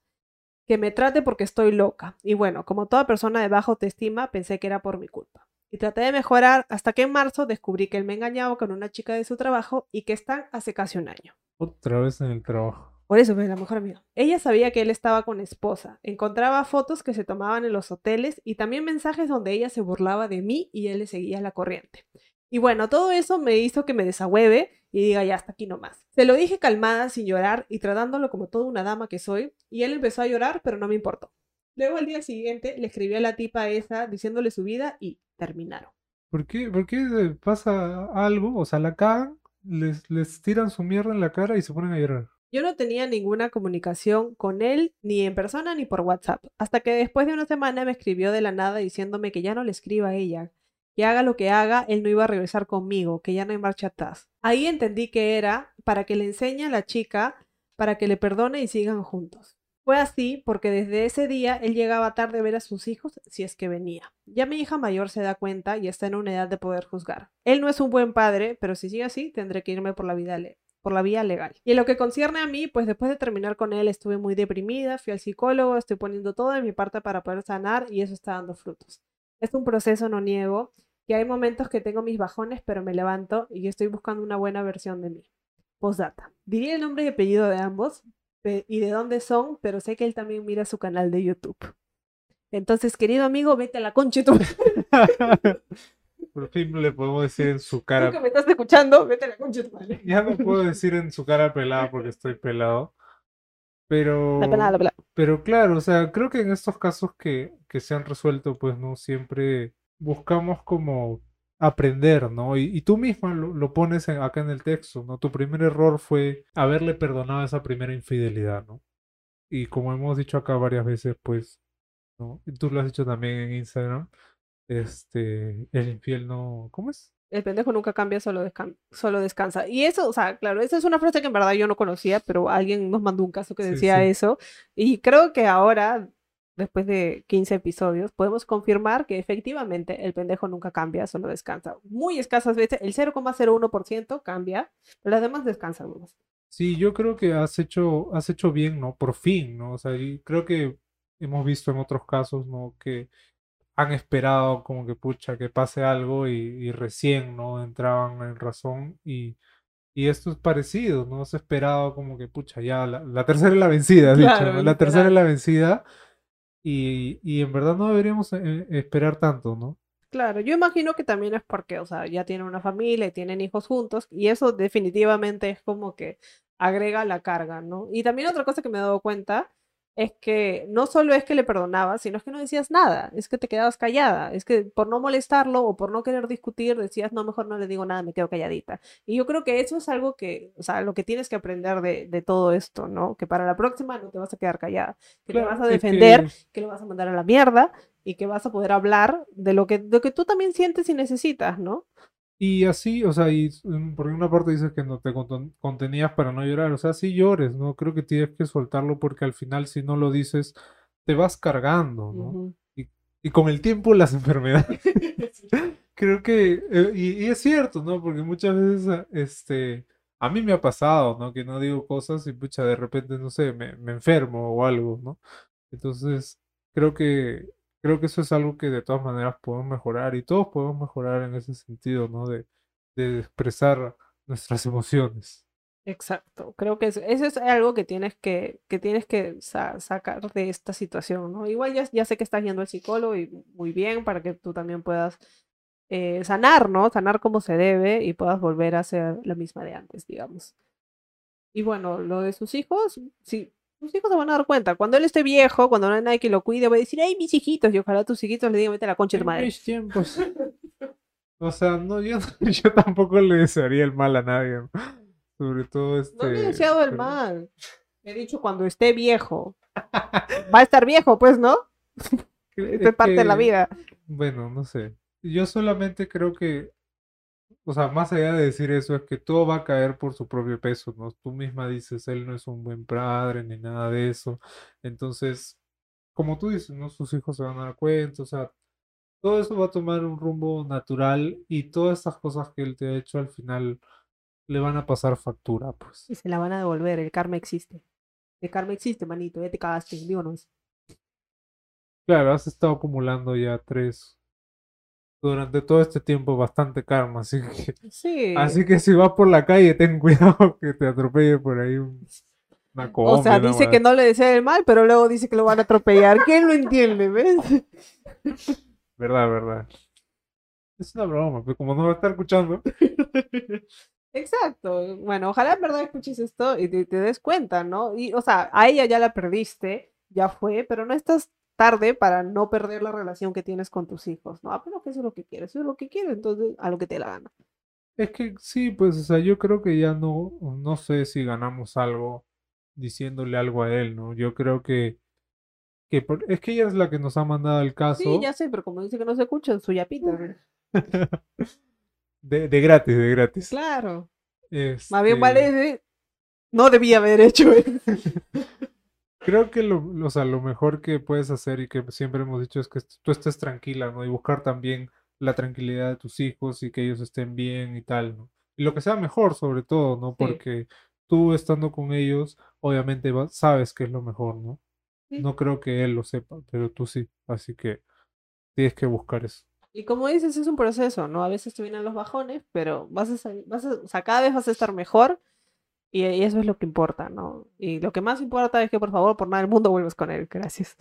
que me trate porque estoy loca. Y bueno, como toda persona de baja autoestima, pensé que era por mi culpa. Y traté de mejorar hasta que en marzo descubrí que él me engañaba con una chica de su trabajo y que están hace casi un año. Otra vez en el trabajo. Por eso fue la mejor amiga. Ella sabía que él estaba con esposa. Encontraba fotos que se tomaban en los hoteles y también mensajes donde ella se burlaba de mí y él le seguía la corriente. Y bueno, todo eso me hizo que me desahueve y diga ya hasta aquí nomás. Se lo dije calmada, sin llorar y tratándolo como toda una dama que soy, y él empezó a llorar, pero no me importó. Luego al día siguiente le escribí a la tipa esa diciéndole su vida y terminaron. ¿Por qué, ¿Por qué pasa algo? O sea, la cagan, les, les tiran su mierda en la cara y se ponen a llorar. Yo no tenía ninguna comunicación con él, ni en persona ni por WhatsApp, hasta que después de una semana me escribió de la nada diciéndome que ya no le escriba a ella, que haga lo que haga, él no iba a regresar conmigo, que ya no hay marcha atrás. Ahí entendí que era para que le enseñe a la chica, para que le perdone y sigan juntos. Fue así porque desde ese día él llegaba tarde a ver a sus hijos si es que venía. Ya mi hija mayor se da cuenta y está en una edad de poder juzgar. Él no es un buen padre, pero si sigue así tendré que irme por la vida por la vía legal. Y en lo que concierne a mí, pues después de terminar con él estuve muy deprimida, fui al psicólogo, estoy poniendo todo de mi parte para poder sanar y eso está dando frutos. Es un proceso, no niego, que hay momentos que tengo mis bajones, pero me levanto y estoy buscando una buena versión de mí. Postdata. Diría el nombre y apellido de ambos y de dónde son, pero sé que él también mira su canal de YouTube. Entonces, querido amigo, vete a la concha tu... Por fin le podemos decir en su cara. Tú que me estás escuchando, vete a la concha tu madre. Ya no puedo decir en su cara pelada porque estoy pelado. Pero. La pelada, la pelada. Pero claro, o sea, creo que en estos casos que, que se han resuelto, pues no siempre buscamos como aprender, ¿no? Y, y tú misma lo, lo pones acá en el texto, ¿no? Tu primer error fue haberle perdonado esa primera infidelidad, ¿no? Y como hemos dicho acá varias veces, pues, ¿no? Y tú lo has dicho también en Instagram, este, el infiel no, ¿cómo es? El pendejo nunca cambia, solo, solo descansa. Y eso, o sea, claro, esa es una frase que en verdad yo no conocía, pero alguien nos mandó un caso que decía eso. Y creo que ahora, después de 15 episodios, podemos confirmar que efectivamente el pendejo nunca cambia, solo descansa. Muy escasas veces, el 0,01% cambia, pero las demás descansan. Sí, yo creo que has hecho, has hecho bien, ¿no? Por fin, ¿no? O sea, creo que hemos visto en otros casos, ¿no? Que han esperado como que pucha que pase algo y, recién no entraban en razón y, y, esto es parecido, ¿no? Se esperado como que pucha ya la, tercera es la vencida, dicho, la tercera es la vencida y, y en verdad no deberíamos eh, esperar tanto, ¿no? Claro, yo imagino que también es porque, o sea, ya tienen una familia y tienen hijos juntos y eso definitivamente es como que agrega la carga, ¿no? Y también otra cosa que me he dado cuenta es que no solo es que le perdonabas, sino es que no decías nada, es que te quedabas callada, es que por no molestarlo o por no querer discutir decías, no, mejor no le digo nada, me quedo calladita. Y yo creo que eso es algo que, o sea, lo que tienes que aprender de, de todo esto, ¿no? Que para la próxima no te vas a quedar callada, que te vas a defender, que... lo vas a mandar a la mierda y que vas a poder hablar de lo que, de lo que tú también sientes y necesitas, ¿no? Y así, o sea, y por una parte dices que no te contenías para no llorar, o sea, sí llores, ¿no? Creo que tienes que soltarlo porque al final si no lo dices, te vas cargando, ¿no? y, y, con el tiempo las enfermedades. Creo que, eh, y, es cierto, ¿no? Porque muchas veces, este, a mí me ha pasado, ¿no? Que no digo cosas y pucha, de repente, no sé, me, me enfermo o algo, ¿no? Entonces, creo que creo que eso es algo que de todas maneras podemos mejorar y todos podemos mejorar en ese sentido, ¿no? De, de expresar nuestras emociones. Exacto, creo que eso, es algo que tienes que, que tienes que sacar de esta situación, ¿no? Igual ya, ya sé que estás yendo al psicólogo y muy bien para que tú también puedas eh, sanar, ¿no? Sanar como se debe y puedas volver a ser la misma de antes, digamos. Y bueno, lo de sus hijos, sí, tus hijos se van a dar cuenta. Cuando él esté viejo, cuando no hay nadie que lo cuide, voy a decir, ay, mis hijitos, y ojalá tus hijitos le digan, vete a la concha de madre. mis tiempos. o sea, no, yo, yo tampoco le desearía el mal a nadie. Sobre todo este. No le he deseado el mal. He dicho cuando esté viejo. Va a estar viejo, pues, ¿no? es parte de la vida. Bueno, no sé. Yo solamente creo que o sea, más allá de decir eso, es que todo va a caer por su propio peso, ¿no? Tú misma dices, él no es un buen padre ni nada de eso. Entonces, como tú dices, ¿no? Sus hijos se van a dar cuenta, o sea, todo eso va a tomar un rumbo natural y todas estas cosas que él te ha hecho al final le van a pasar factura, pues. Y se la van a devolver, el karma existe. El karma existe, manito, ya te cagaste, digo no es. Claro, has estado acumulando ya tres durante todo este tiempo bastante karma, así que Sí. así que si vas por la calle ten cuidado que te atropelle por ahí un, una combi, O sea, dice que no le desea el mal, pero luego dice que lo van a atropellar. ¿Quién lo entiende, ves? Verdad, verdad. Es una broma, pero como no va a estar escuchando. Exacto. Bueno, ojalá en verdad escuches esto y te, te des cuenta, ¿no? Y, o sea, a ella ya la perdiste, ya fue, pero no estás tarde para no perder la relación que tienes con tus hijos, ¿no? Apenas que eso es lo que quieres, eso es lo que quieres, entonces a lo que te la gana. Es que sí, pues, o sea, yo creo que ya no, no sé si ganamos algo diciéndole algo a él, ¿no? Yo creo que, que por- es que ella es la que nos ha mandado el caso Sí, ya sé, pero como dice que no se escucha, su yapita. de, de gratis, de gratis. Claro. Más bien Este, vale de- No debía haber hecho eso. Creo que lo, o sea, lo mejor que puedes hacer y que siempre hemos dicho es que tú estés tranquila, ¿no? Y buscar también la tranquilidad de tus hijos y que ellos estén bien y tal, ¿no? Y lo que sea mejor, sobre todo, ¿no? Sí. Porque tú estando con ellos, obviamente va- sabes que es lo mejor, ¿no? Sí. No creo que él lo sepa, pero tú sí. Así que tienes que buscar eso. Y como dices, es un proceso, ¿no? A veces te vienen los bajones, pero vas a, vas a, o sea, cada vez vas a estar mejor y, y eso es lo que importa, ¿no? Y lo que más importa es que por favor, por nada del mundo vuelvas con él. Gracias.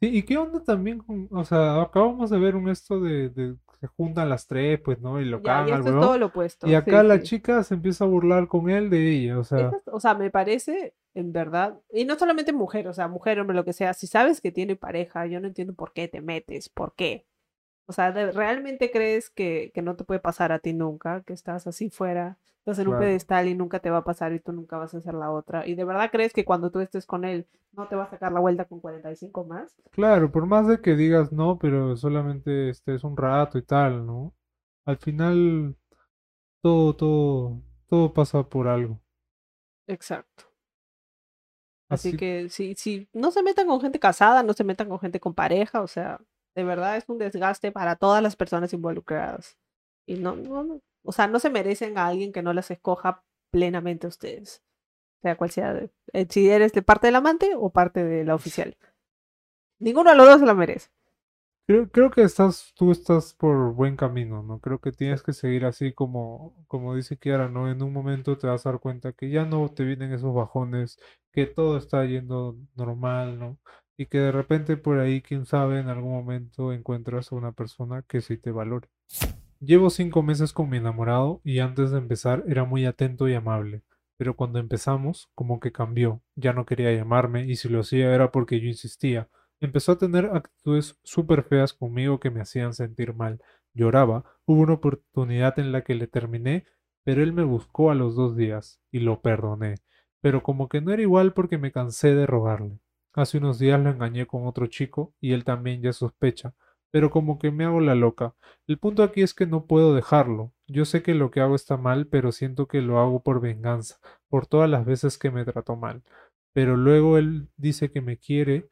Sí, ¿y qué onda también con, o sea, acabamos de ver un esto de, se juntan las tres, pues, ¿no? Y lo Ya, cagan y al esto es huevón. todo lo opuesto. Y sí, acá la sí. chica se empieza a burlar con él de ella, o sea, o sea, me parece, en verdad, y no solamente mujer, o sea, mujer, hombre, lo que sea, si sabes que tiene pareja, yo no entiendo por qué te metes, por qué. O sea, ¿de- ¿realmente crees que, que no te puede pasar a ti nunca? Que estás así fuera, estás en un pedestal y nunca te va a pasar y tú nunca vas a hacer la otra. ¿Y de verdad crees que cuando tú estés con él no te va a sacar la vuelta con 45 más? claro, por más de que digas no, pero solamente estés un rato y tal, ¿no? Al final todo, todo, todo pasa por algo. Exacto. Así Así, que si, si no se metan con gente casada, no se metan con gente con pareja, o sea, de verdad es un desgaste para todas las personas involucradas. Y no, no, no- o sea, no se merecen a alguien que no las escoja plenamente a ustedes. Sea cual sea, eh, si eres de parte del amante o parte de la oficial. Ninguno de los dos se la merece. creo, creo que estás, tú estás por buen camino, ¿no? Creo que tienes que seguir así como, como dice Kiara, ¿no? En un momento te vas a dar cuenta que ya no te vienen esos bajones, que todo está yendo normal, ¿no? Y que de repente por ahí, quién sabe, en algún momento encuentras a una persona que sí te valore. Llevo cinco meses con mi enamorado y antes de empezar era muy atento y amable, pero cuando empezamos como que cambió, ya no quería llamarme y si lo hacía era porque yo insistía. Empezó a tener actitudes súper feas conmigo que me hacían sentir mal. Lloraba, hubo una oportunidad en la que le terminé, pero él me buscó a los dos días y lo perdoné, pero como que no era igual porque me cansé de rogarle. Hace unos días lo engañé con otro chico y él también ya sospecha, pero como que me hago la loca. El punto aquí es que no puedo dejarlo. Yo sé que lo que hago está mal, pero siento que lo hago por venganza, por todas las veces que me trató mal. Pero luego él dice que me quiere,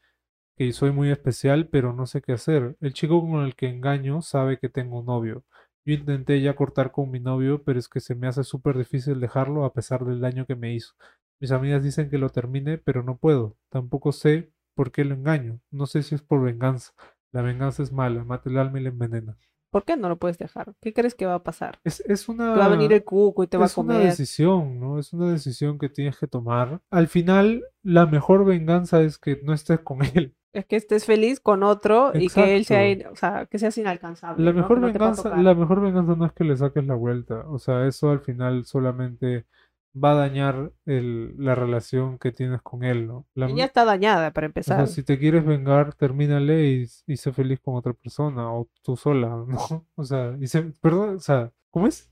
que soy muy especial, pero no sé qué hacer. El chico con el que engaño sabe que tengo un novio. Yo intenté ya cortar con mi novio, pero es que se me hace súper difícil dejarlo a pesar del daño que me hizo. Mis amigas dicen que lo termine, pero no puedo. Tampoco sé por qué lo engaño. No sé si es por venganza. La venganza es mala, mata el alma y la envenena. ¿Por qué no lo puedes dejar? ¿Qué crees que va a pasar? Es, es una... Va a venir el cuco y te va a Es una comer. decisión, ¿no? Es una decisión que tienes que tomar. Al final, la mejor venganza es que no estés con él. Es que estés feliz con otro y que él sea, o sea, que seas inalcanzable. La ¿no? mejor no venganza, tocar. la mejor venganza no es que le saques la vuelta. O sea, eso al final solamente va a dañar el- la relación que tienes con él, ¿no? La Y ya está dañada para o empezar. sea, si te quieres vengar, termínale y, y sé feliz con otra persona o tú sola, ¿no? O sea, y se- perdón, o sea, ¿cómo es?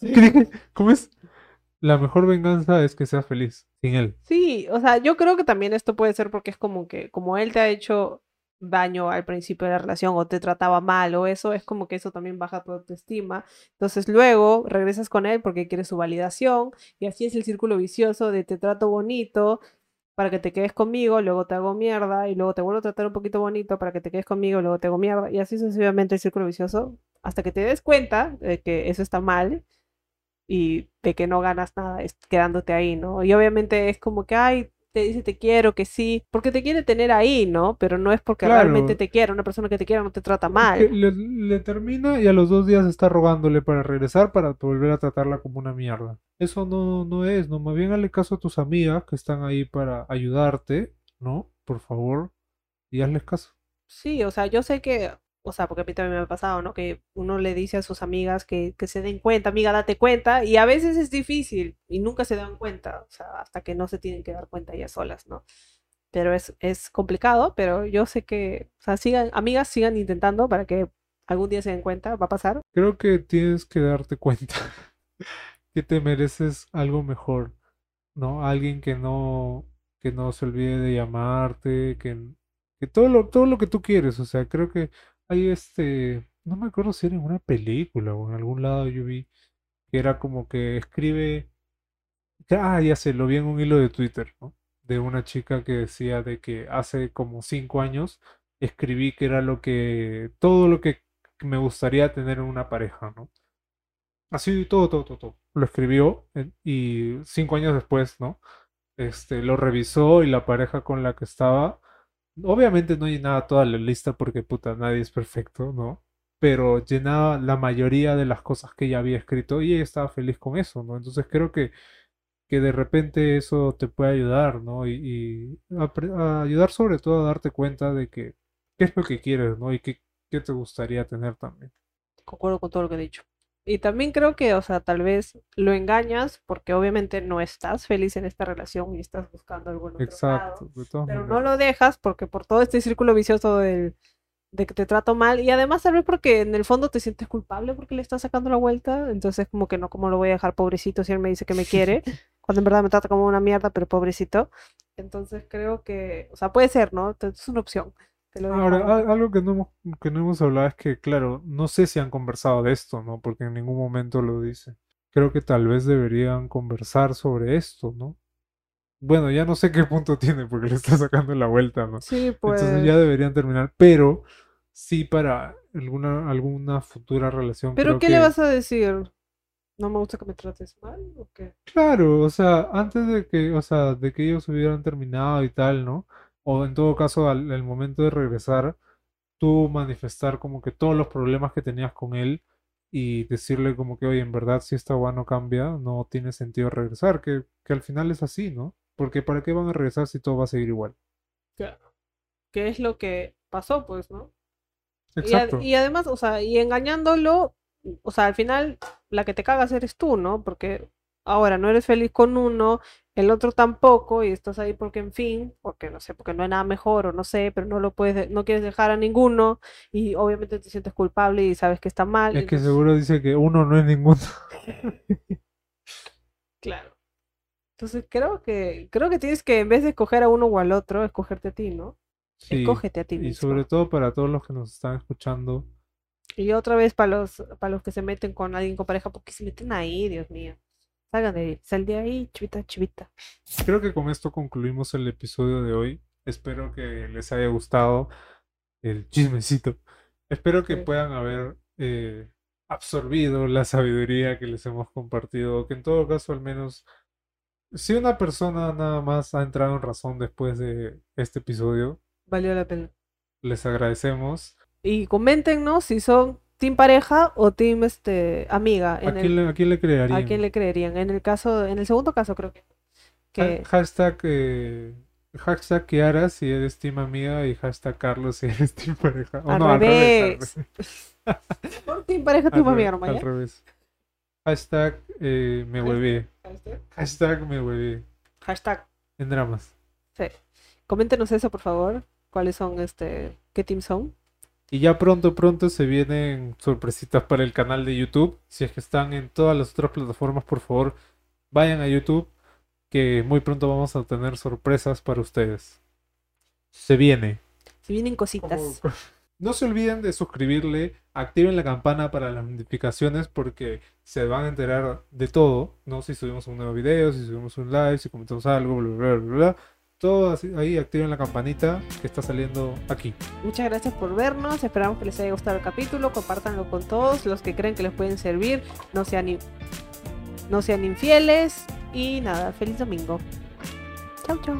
¿Qué dije? ¿Cómo es? La mejor venganza es que seas feliz sin él. Sí, o sea, yo creo que también esto puede ser porque es como que, como él te ha hecho daño al principio de la relación o te trataba mal o eso, es como que eso también baja tu autoestima. Entonces luego regresas con él porque quieres su validación y así es el círculo vicioso de te trato bonito para que te quedes conmigo, luego te hago mierda y luego te vuelvo a tratar un poquito bonito para que te quedes conmigo, luego te hago mierda y así sucesivamente el círculo vicioso hasta que te des cuenta de que eso está mal y de que no ganas nada quedándote ahí, ¿no? Y obviamente es como que, ay, te dice te quiero, que sí, porque te quiere tener ahí, ¿no? Pero no es porque realmente te quiere, una persona que te quiera no te trata mal. Le, termina y a los dos días está rogándole para regresar para volver a tratarla como una mierda. Eso no, no es, no, más bien hazle caso a tus amigas que están ahí para ayudarte, ¿no? Por favor, y hazles caso. Sí, o sea, yo sé que o sea, porque a mí también me ha pasado, ¿no? Que uno le dice a sus amigas que, que, se den cuenta, amiga, date cuenta, y a veces es difícil y nunca se dan cuenta, o sea, hasta que no se tienen que dar cuenta ellas solas, ¿no? Pero es, es complicado, pero yo sé que, o sea, sigan, amigas, sigan intentando para que algún día se den cuenta, va a pasar. Creo que tienes que darte cuenta que te mereces algo mejor, ¿no? Alguien que no, que no se olvide de llamarte, que, que todo lo, todo lo que tú quieres, o sea, creo que hay este, no me acuerdo si era en una película o en algún lado yo vi que era como que escribe, ah, ya sé, lo vi en un hilo de Twitter, ¿no? De una chica que decía de que hace como cinco años escribí que era lo que, todo lo que me gustaría tener en una pareja, ¿no? Así, todo, todo, todo, todo. Lo escribió y cinco años después, ¿no? Este, lo revisó y la pareja con la que estaba Obviamente no llenaba toda la lista porque puta, nadie es perfecto, ¿no? Pero llenaba la mayoría de las cosas que ella había escrito y ella estaba feliz con eso, ¿no? Entonces creo que, que de repente eso te puede ayudar, ¿no? Y, ayudar sobre todo a darte cuenta de que qué es lo que quieres, ¿no? Y qué, qué te gustaría tener también. Concuerdo con todo lo que he dicho. Y también creo que, o sea, tal vez lo engañas porque obviamente no estás feliz en esta relación y estás buscando algo en Exacto, pero no lo dejas porque por todo este círculo vicioso del, de que te trato mal y además tal vez porque en el fondo te sientes culpable porque le estás sacando la vuelta, entonces como que no, como lo voy a dejar pobrecito si él me dice que me quiere, cuando en verdad me trata como una mierda, pero pobrecito. Entonces creo que, o sea, puede ser, ¿no? es una opción. Ahora, algo que no, hemos, que no hemos hablado es que, claro, no sé si han conversado de esto, ¿no? Porque en ningún momento lo dice. Creo que tal vez deberían conversar sobre esto, ¿no? Bueno, ya no sé qué punto tiene porque le está sacando la vuelta, ¿no? Sí, pues. Entonces ya deberían terminar, pero sí para alguna, alguna futura relación. ¿Pero qué le vas a decir? ¿No me gusta que me trates mal o qué? Claro, o sea, antes de que, o sea, de que ellos hubieran terminado y tal, ¿no? O en todo caso al, momento de regresar, tú manifestar como que todos los problemas que tenías con él y decirle como que, oye, en verdad si esta agua no cambia, no tiene sentido regresar, que, que al final es así, ¿no? Porque ¿para qué van a regresar si todo va a seguir igual? Claro. ¿Qué es lo que pasó, pues, no? Exacto. Y, y, además, o sea, y engañándolo, o sea, al final la que te cagas eres tú, ¿no? Porque ahora no eres feliz con uno, el otro tampoco, y estás ahí porque, en fin, porque no sé, porque no hay nada mejor o no sé, pero no lo puedes, no quieres dejar a ninguno, y obviamente te sientes culpable y sabes que está mal. Es que seguro dice que uno no es ninguno. claro. Entonces creo que, creo que tienes que, en vez de escoger a uno o al otro, escogerte a ti, ¿no? Sí, Escógete a ti mismo. Y sobre todo para todos los que nos están escuchando. Y otra vez para los, para los que se meten con alguien con pareja, porque se meten ahí, Dios mío. Salgan de ahí, sal de ahí, chivita, chivita. Creo que con esto concluimos el episodio de hoy. Espero que les haya gustado el chismecito. Espero que puedan haber eh, absorbido la sabiduría que les hemos compartido. Que en todo caso, al menos, si una persona nada más ha entrado en razón después de este episodio, valió la pena. Les agradecemos. Y coméntenos si son team pareja o team este amiga. ¿A, quién, le, ¿A, quién, le, creerían? ¿A quién le creerían? En el caso, en el segundo caso creo que. que... hashtag eh, hashtag Kiara si eres team amiga y hashtag Carlos si eres team pareja. al, no, revés. al revés. team pareja, team amiga, no Al revés. Hashtag eh, me huevé. Hashtag me huevé. Hashtag. En dramas. Sí. Coméntenos eso, por favor. ¿Cuáles son, este, qué team son? Y ya pronto, pronto se vienen sorpresitas para el canal de YouTube. Si es que están en todas las otras plataformas, por favor, vayan a YouTube, que muy pronto vamos a tener sorpresas para ustedes. Se viene. Se vienen cositas. No se olviden de suscribirle, activen la campana para las notificaciones porque se van a enterar de todo, ¿no? Si subimos un nuevo video, si subimos un live, si comentamos algo, bla, bla, bla, bla. Todos ahí activen la campanita que está saliendo aquí. Muchas gracias por vernos. Esperamos que les haya gustado el capítulo. Compártanlo con todos los que creen que les pueden servir. No sean, no sean infieles. Y nada, feliz domingo. Chau, chau.